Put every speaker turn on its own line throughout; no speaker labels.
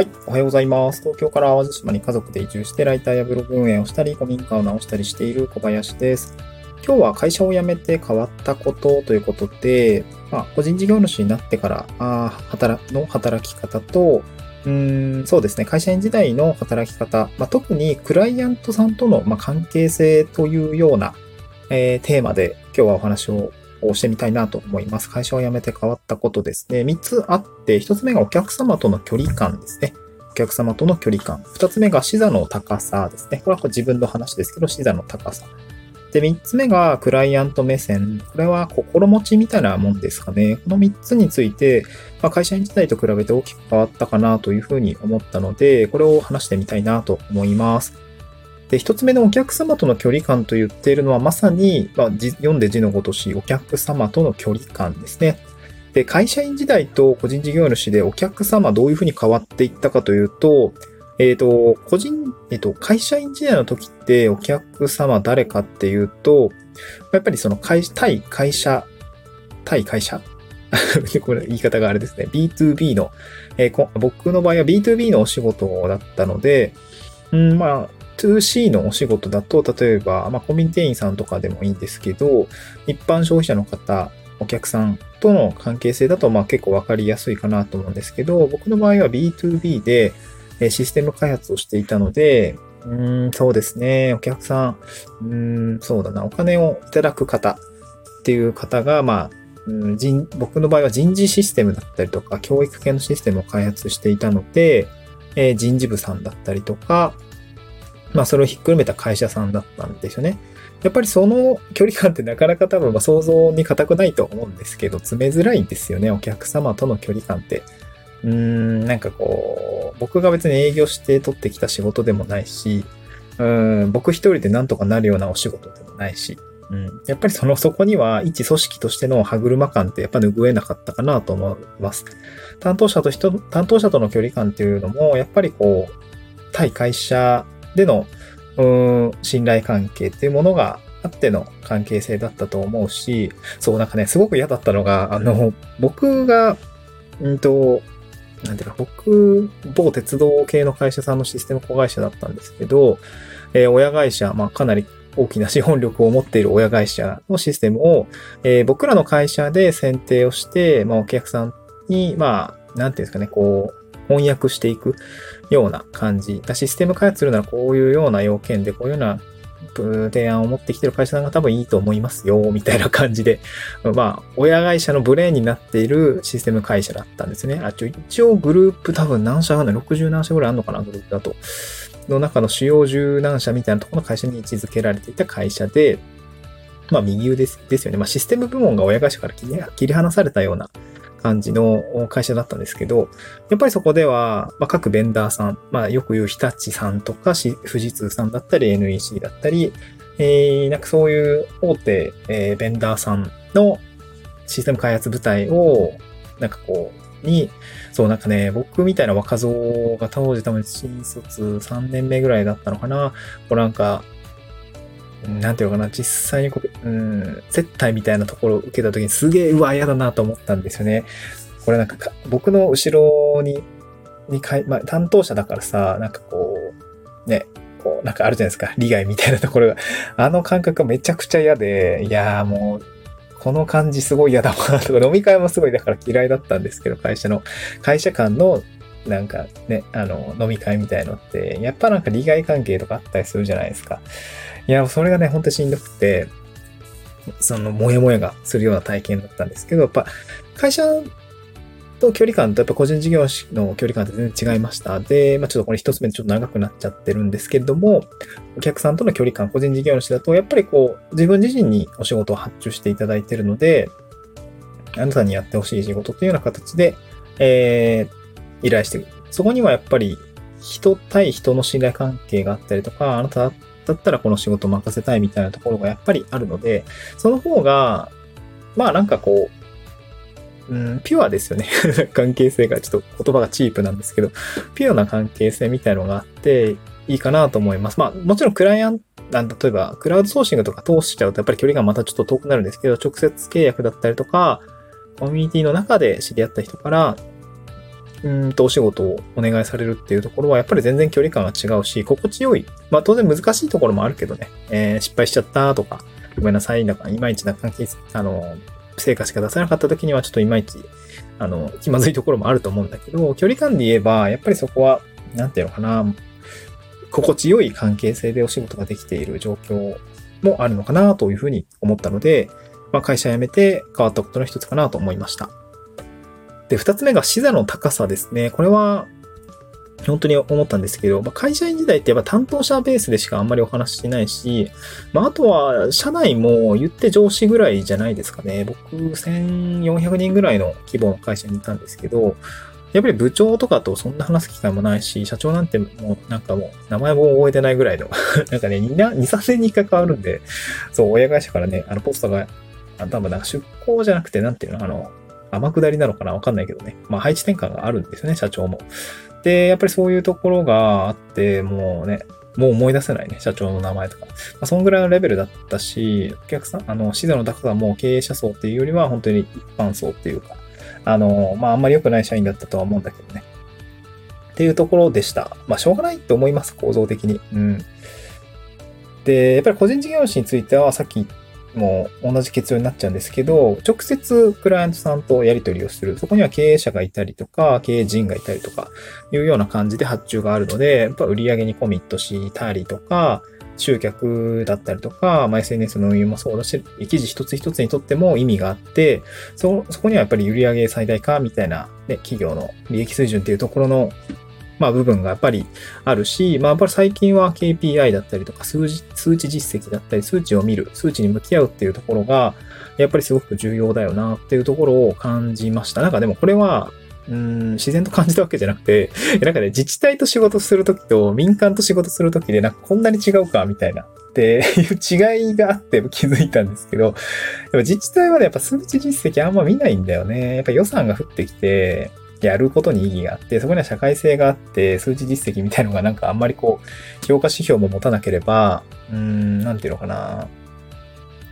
はい。おはようございます。東京から淡路島に家族で移住して、ライターやブログ運営をしたり、古民家を直したりしている小林です。今日は会社を辞めて変わったことということで、まあ、個人事業主になってから、あ働の働き方と、うん、そうですね、会社員時代の働き方、まあ、特にクライアントさんとの、まあ、関係性というような、えーテーマで今日はお話ををしてみたいなと思います。会社を辞めて変わったことですね。3つあって、1つ目がお客様との距離感ですね。お客様との距離感。2つ目が視座の高さですね。これは自分の話ですけど、視座の高さ。で、3つ目がクライアント目線。これは心持ちみたいなもんですかね。この3つについて、まあ、会社員時代と比べて大きく変わったかなというふうに思ったので、これを話してみたいなと思います。で、一つ目のお客様との距離感と言っているのは、まさに、まあ、読んで字のごとし、お客様との距離感ですね。で、会社員時代と個人事業主でお客様どういうふうに変わっていったかというと、えっ、と、個人、えっ、と、会社員時代の時ってお客様誰かっていうと、やっぱりその会、対会社、対会社？これ言い方があれですね。B2B の、えー僕の場合は B2B のお仕事だったので、うん、まあ、2C のお仕事だと、例えば、まあ、コンビニ店員さんとかでもいいんですけど、一般消費者の方、お客さんとの関係性だと、まあ、結構わかりやすいかなと思うんですけど、僕の場合は B2B でシステム開発をしていたので、うん、そうですね、お客さん、うーん、そうだな、お金をいただく方っていう方が、まあ、うん人僕の場合は人事システムだったりとか、教育系のシステムを開発していたので、えー人事部さんだったりとか、まあそれをひっくるめた会社さんだったんですよね。やっぱりその距離感ってなかなか多分想像に難くないと思うんですけど、詰めづらいんですよね、お客様との距離感って。うーん、なんかこう、僕が別に営業して取ってきた仕事でもないし、うん、僕一人でなんとかなるようなお仕事でもないし、うん、やっぱりその、そこには一組織としての歯車感ってやっぱ拭えなかったかなと思います。担当者と人、担当者との距離感っていうのも、やっぱりこう、対会社での、うん、信頼関係っていうものがあっての関係性だったと思うし、そう、なんかね、すごく嫌だったのが、あの、僕が、うんと、なんていうか、僕、某鉄道系の会社さんのシステム子会社だったんですけど、えー親会社、まあ、かなり大きな資本力を持っている親会社のシステムを、えー僕らの会社で選定をして、まあ、お客さんに、まあ、なんていうんですかね、こう、翻訳していくような感じ。システム開発するならこういうような要件で、こういうような提案を持ってきてる会社さんが多分いいと思いますよ、みたいな感じで、まあ、親会社のブレーンになっているシステム会社だったんですね。あ、ちょ、一応グループ多分何社あるの ?60 何社ぐらいあるのかなグループだと。の中の主要10何社みたいなところの会社に位置づけられていた会社で、まあ、右腕ですですよね。まあ、システム部門が親会社から切り離されたような感じの会社だったんですけど、やっぱりそこでは、まあ、各ベンダーさん、まあ、よく言う日立さんとか、富士通さんだったり、NEC だったり、えー、なんかそういう大手、えーベンダーさんのシステム開発部隊を、なんかこう、に、そうなんかね、僕みたいな若造が当時多分新卒3年目ぐらいだったのかな。こうなんか、なんていうのかな、実際にこう、うん、接待みたいなところを受けた時にすげえ、うわ、嫌だなと思ったんですよね。これなんか、僕の後ろに、にかい、まあ、担当者だからさ、なんかこう、ね、こう、なんかあるじゃないですか、利害みたいなところが。あの感覚がめちゃくちゃ嫌で、いやーもう、この感じすごい嫌だわ、とか、飲み会もすごいだから嫌いだったんですけど、会社の、会社間の、なんかね、あの、飲み会みたいのって、やっぱなんか利害関係とかあったりするじゃないですか。いや、それがね、ほんとしんどくて、その、もやもやがするような体験だったんですけど、やっぱ、会社と距離感とやっぱ個人事業主の距離感って全然違いました。で、まあちょっとこれ一つ目でちょっと長くなっちゃってるんですけれども、お客さんとの距離感、個人事業主だと、やっぱりこう、自分自身にお仕事を発注していただいてるので、あなたにやってほしい仕事というような形で、えー、依頼してくる。そこにはやっぱり、人対人の信頼関係があったりとか、あなただったらこの仕事任せたいみたいなところがやっぱりあるので、その方が、まあなんかこう、うん、ピュアですよね。関係性が、ちょっと言葉がチープなんですけど、ピュアな関係性みたいのがあって、いいかなと思います。まあ、もちろんクライアント、例えば、クラウドソーシングとか通しちゃうと、やっぱり距離がまたちょっと遠くなるんですけど、直接契約だったりとか、コミュニティの中で知り合った人から、うんとお仕事をお願いされるっていうところは、やっぱり全然距離感が違うし、心地よい。まあ当然難しいところもあるけどね、えー、失敗しちゃったとか、ごめんなさい、だからいまいちな関係、あの、成果しか出せなかった時にはちょっといまいち、あの、気まずいところもあると思うんだけど、距離感で言えば、やっぱりそこは、なんていうのかな、心地よい関係性でお仕事ができている状況もあるのかなというふうに思ったので、まあ、会社辞めて変わったことの一つかなと思いました。で、二つ目が視座の高さですね。これは、本当に思ったんですけど、まあ、会社員時代ってやっぱ担当者ベースでしかあんまりお話ししないし、まあ、あとは社内も言って上司ぐらいじゃないですかね。僕1400人ぐらいの規模の会社にいたんですけど、やっぱり部長とかとそんな話す機会もないし、社長なんてもうなんかもう名前も覚えてないぐらいの なんかね、2、2 3年に1回変わるんで、そう、親会社からね、あのポストが、多分なんか出向じゃなくて、なんていうの、あの、天下りなのかな？わかんないけどね。まあ配置転換があるんですよね、社長も。で、やっぱりそういうところがあって、もうね、もう思い出せないね、社長の名前とか。まあ、そんぐらいのレベルだったし、お客さん、あの、資材の高さも経営者層っていうよりは、本当に一般層っていうか、あの、まあ、あんまり良くない社員だったとは思うんだけどね。っていうところでした。まあ、しょうがないと思います、構造的に。うん。で、やっぱり個人事業主については、さっき言っもう同じ結論になっちゃうんですけど、直接クライアントさんとやり取りをする。そこには経営者がいたりとか、経営陣がいたりとか、いうような感じで発注があるので、やっぱ売り上げにコミットしたりとか、集客だったりとか、まあ、SNS の運用もそうだし、記事一つ一つにとっても意味があって、そ、そこにはやっぱり売上最大化みたいな、ね、企業の利益水準っていうところの、まあ部分がやっぱりあるし、まあやっぱり最近は KPI だったりとか数字、数値実績だったり、数値を見る、数値に向き合うっていうところが、やっぱりすごく重要だよなっていうところを感じました。なんかでもこれは、うん、自然と感じたわけじゃなくて、なんかね、自治体と仕事するときと民間と仕事するときで、なんかこんなに違うか、みたいな、っていう違いがあって気づいたんですけど、でも自治体はね、やっぱ数値実績あんま見ないんだよね。やっぱ予算が降ってきて、やることに意義があって、そこには社会性があって、数値実績みたいのがなんかあんまりこう、評価指標も持たなければ、うーん、なんていうのかな。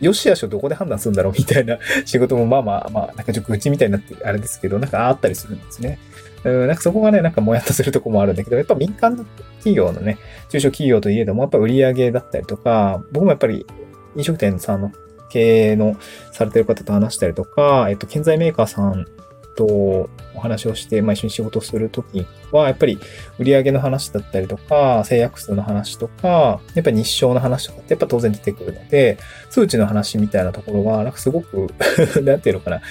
よしあしをどこで判断するんだろうみたいな 仕事もまあまあまあ、なんかちょっと愚痴みたいになってあれですけど、なんかあったりするんですね。うん、なんかそこがね、なんかもやっとするとこもあるんだけど、やっぱ民間企業のね、中小企業といえども、やっぱ売り上げだったりとか、僕もやっぱり飲食店さんの経営のされてる方と話したりとか、えっと、建材メーカーさんとお話をして、まあ、一緒に仕事するときは、やっぱり売上の話だったりとか、制約数の話とか、やっぱ日照の話とかってやっぱ当然出てくるので、数値の話みたいなところは、なんかすごく なんていうのかな。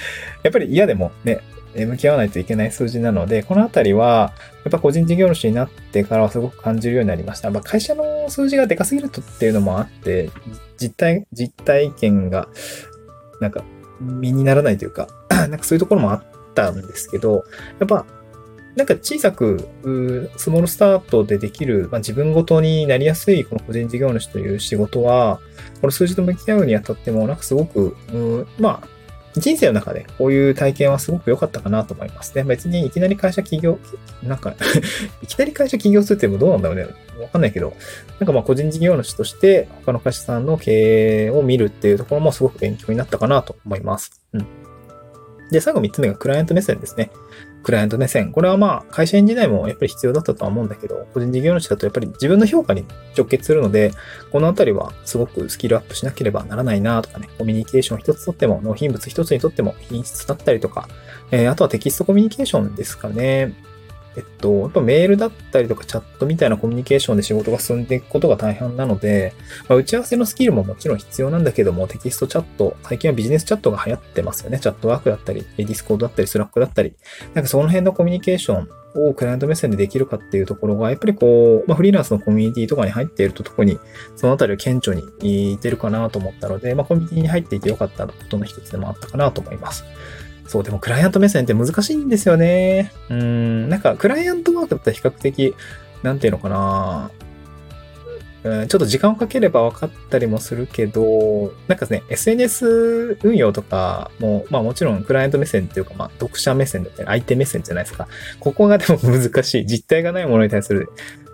やっぱり嫌でもね、向き合わないといけない数字なので、このあたりは、やっぱ個人事業主になってからはすごく感じるようになりました。まあ、会社の数字がでかすぎるとっていうのもあって、実体、実体験が、なんか、身にならないというか、なんかそういうところもあったんですけど、やっぱ、なんか小さく、スモールスタートでできる、まあ、自分ごとになりやすいこの個人事業主という仕事は、この数字と向き合うにあたっても、なんかすごく、うん、まあ、人生の中でこういう体験はすごく良かったかなと思いますね。別にいきなり会社起業、なんか いきなり会社起業するってもどうなんだろうね。わかんないけど、なんかまあ個人事業主として他の会社さんの経営を見るっていうところもすごく勉強になったかなと思います。うん。で、最後3つ目がクライアント目線ですね。クライアント目線。これはまあ、会社員時代もやっぱり必要だったとは思うんだけど、個人事業主だとやっぱり自分の評価に直結するので、このあたりはすごくスキルアップしなければならないなとかね、コミュニケーション一つとっても、納品物一つにとっても品質だったりとか、えー、あとはテキストコミュニケーションですかね。えっと、やっぱメールだったりとかチャットみたいなコミュニケーションで仕事が進んでいくことが大変なので、まあ、打ち合わせのスキルももちろん必要なんだけども、テキストチャット、最近はビジネスチャットが流行ってますよね。チャットワークだったり、ディスコードだったり、スラックだったり、なんかその辺のコミュニケーションをクライアント目線でできるかっていうところが、やっぱりこう、まあ、フリーランスのコミュニティとかに入っていると特にそのあたりを顕著に出るかなと思ったので、まあ、コミュニティに入っていてよかったことの一つでもあったかなと思います。そう、でもクライアント目線って難しいんですよね。うん、なんかクライアントワークだったら比較的、なんていうのかな、うん、ちょっと時間をかければ分かったりもするけど、なんかね、SNS 運用とかも、まあもちろんクライアント目線っていうか、まあ読者目線だったり、相手目線じゃないですか。ここがでも難しい。実体がないものに対する、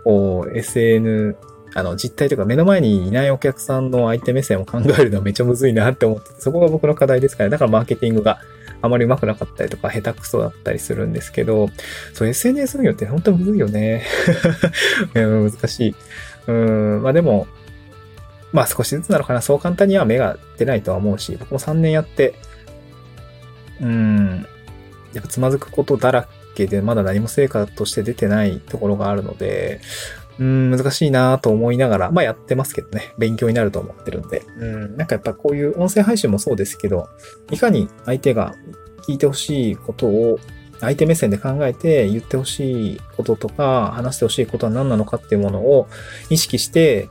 こう、SN、あの、実態というか目の前にいないお客さんの相手目線を考えるのはめっちゃむずいなって思ってて、そこが僕の課題ですから、ね、だからマーケティングがあまり上手くなかったりとか、下手くそだったりするんですけど、そう SNS 運用って本当にむずいよね。難しい。うん、まあでも、まあ少しずつなのかな。そう簡単には目が出ないとは思うし、僕も3年やって、うん、やっぱつまずくことだらけで、まだ何も成果として出てないところがあるので、うん、難しいなと思いながら、まあやってますけどね、勉強になると思ってるんで、うん、なんかやっぱこういう音声配信もそうですけど、いかに相手が聞いてほしいことを相手目線で考えて言ってほしいこととか、話してほしいことは何なのかっていうものを意識して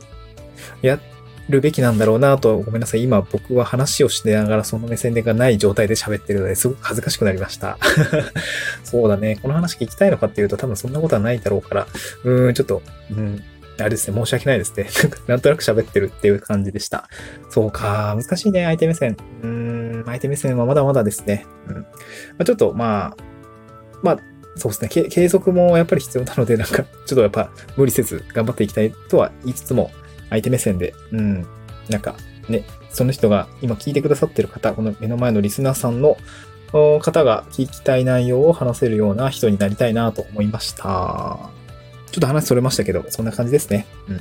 やっるべきなんだろうなと、ごめんなさい。今僕は話をしながらその目線がない状態で喋ってるのですごく恥ずかしくなりました。そうだね。この話聞きたいのかっていうと多分そんなことはないだろうから、うーん、ちょっと、うん、あれですね。申し訳ないですね。なんとなく喋ってるっていう感じでした。そうか。難しいね。相手目線。うーん、相手目線はまだまだですね。うん。まあ、ちょっと、まあ、まあ、そうですね。継続もやっぱり必要なので、なんか、ちょっとやっぱ無理せず頑張っていきたいとは言いつつも、相手目線で、うん、なんかね、その人が今聞いてくださってる方、この目の前のリスナーさんの方が聞きたい内容を話せるような人になりたいなと思いました。ちょっと話それましたけど、そんな感じですね。うん。い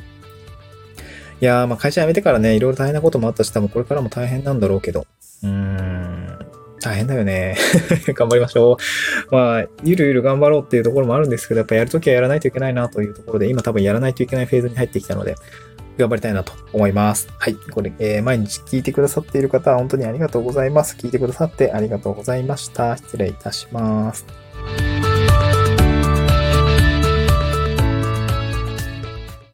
やー、まあ会社辞めてからね、いろいろ大変なこともあったし、多分これからも大変なんだろうけど、うーん、大変だよね。頑張りましょう。まあ、ゆるゆる頑張ろうっていうところもあるんですけど、やっぱやるときはやらないといけないなというところで、今多分やらないといけないフェーズに入ってきたので、頑張りたいなと思います。はい。これ、えー、毎日聞いてくださっている方は本当にありがとうございます。聞いてくださってありがとうございました。失礼いたします。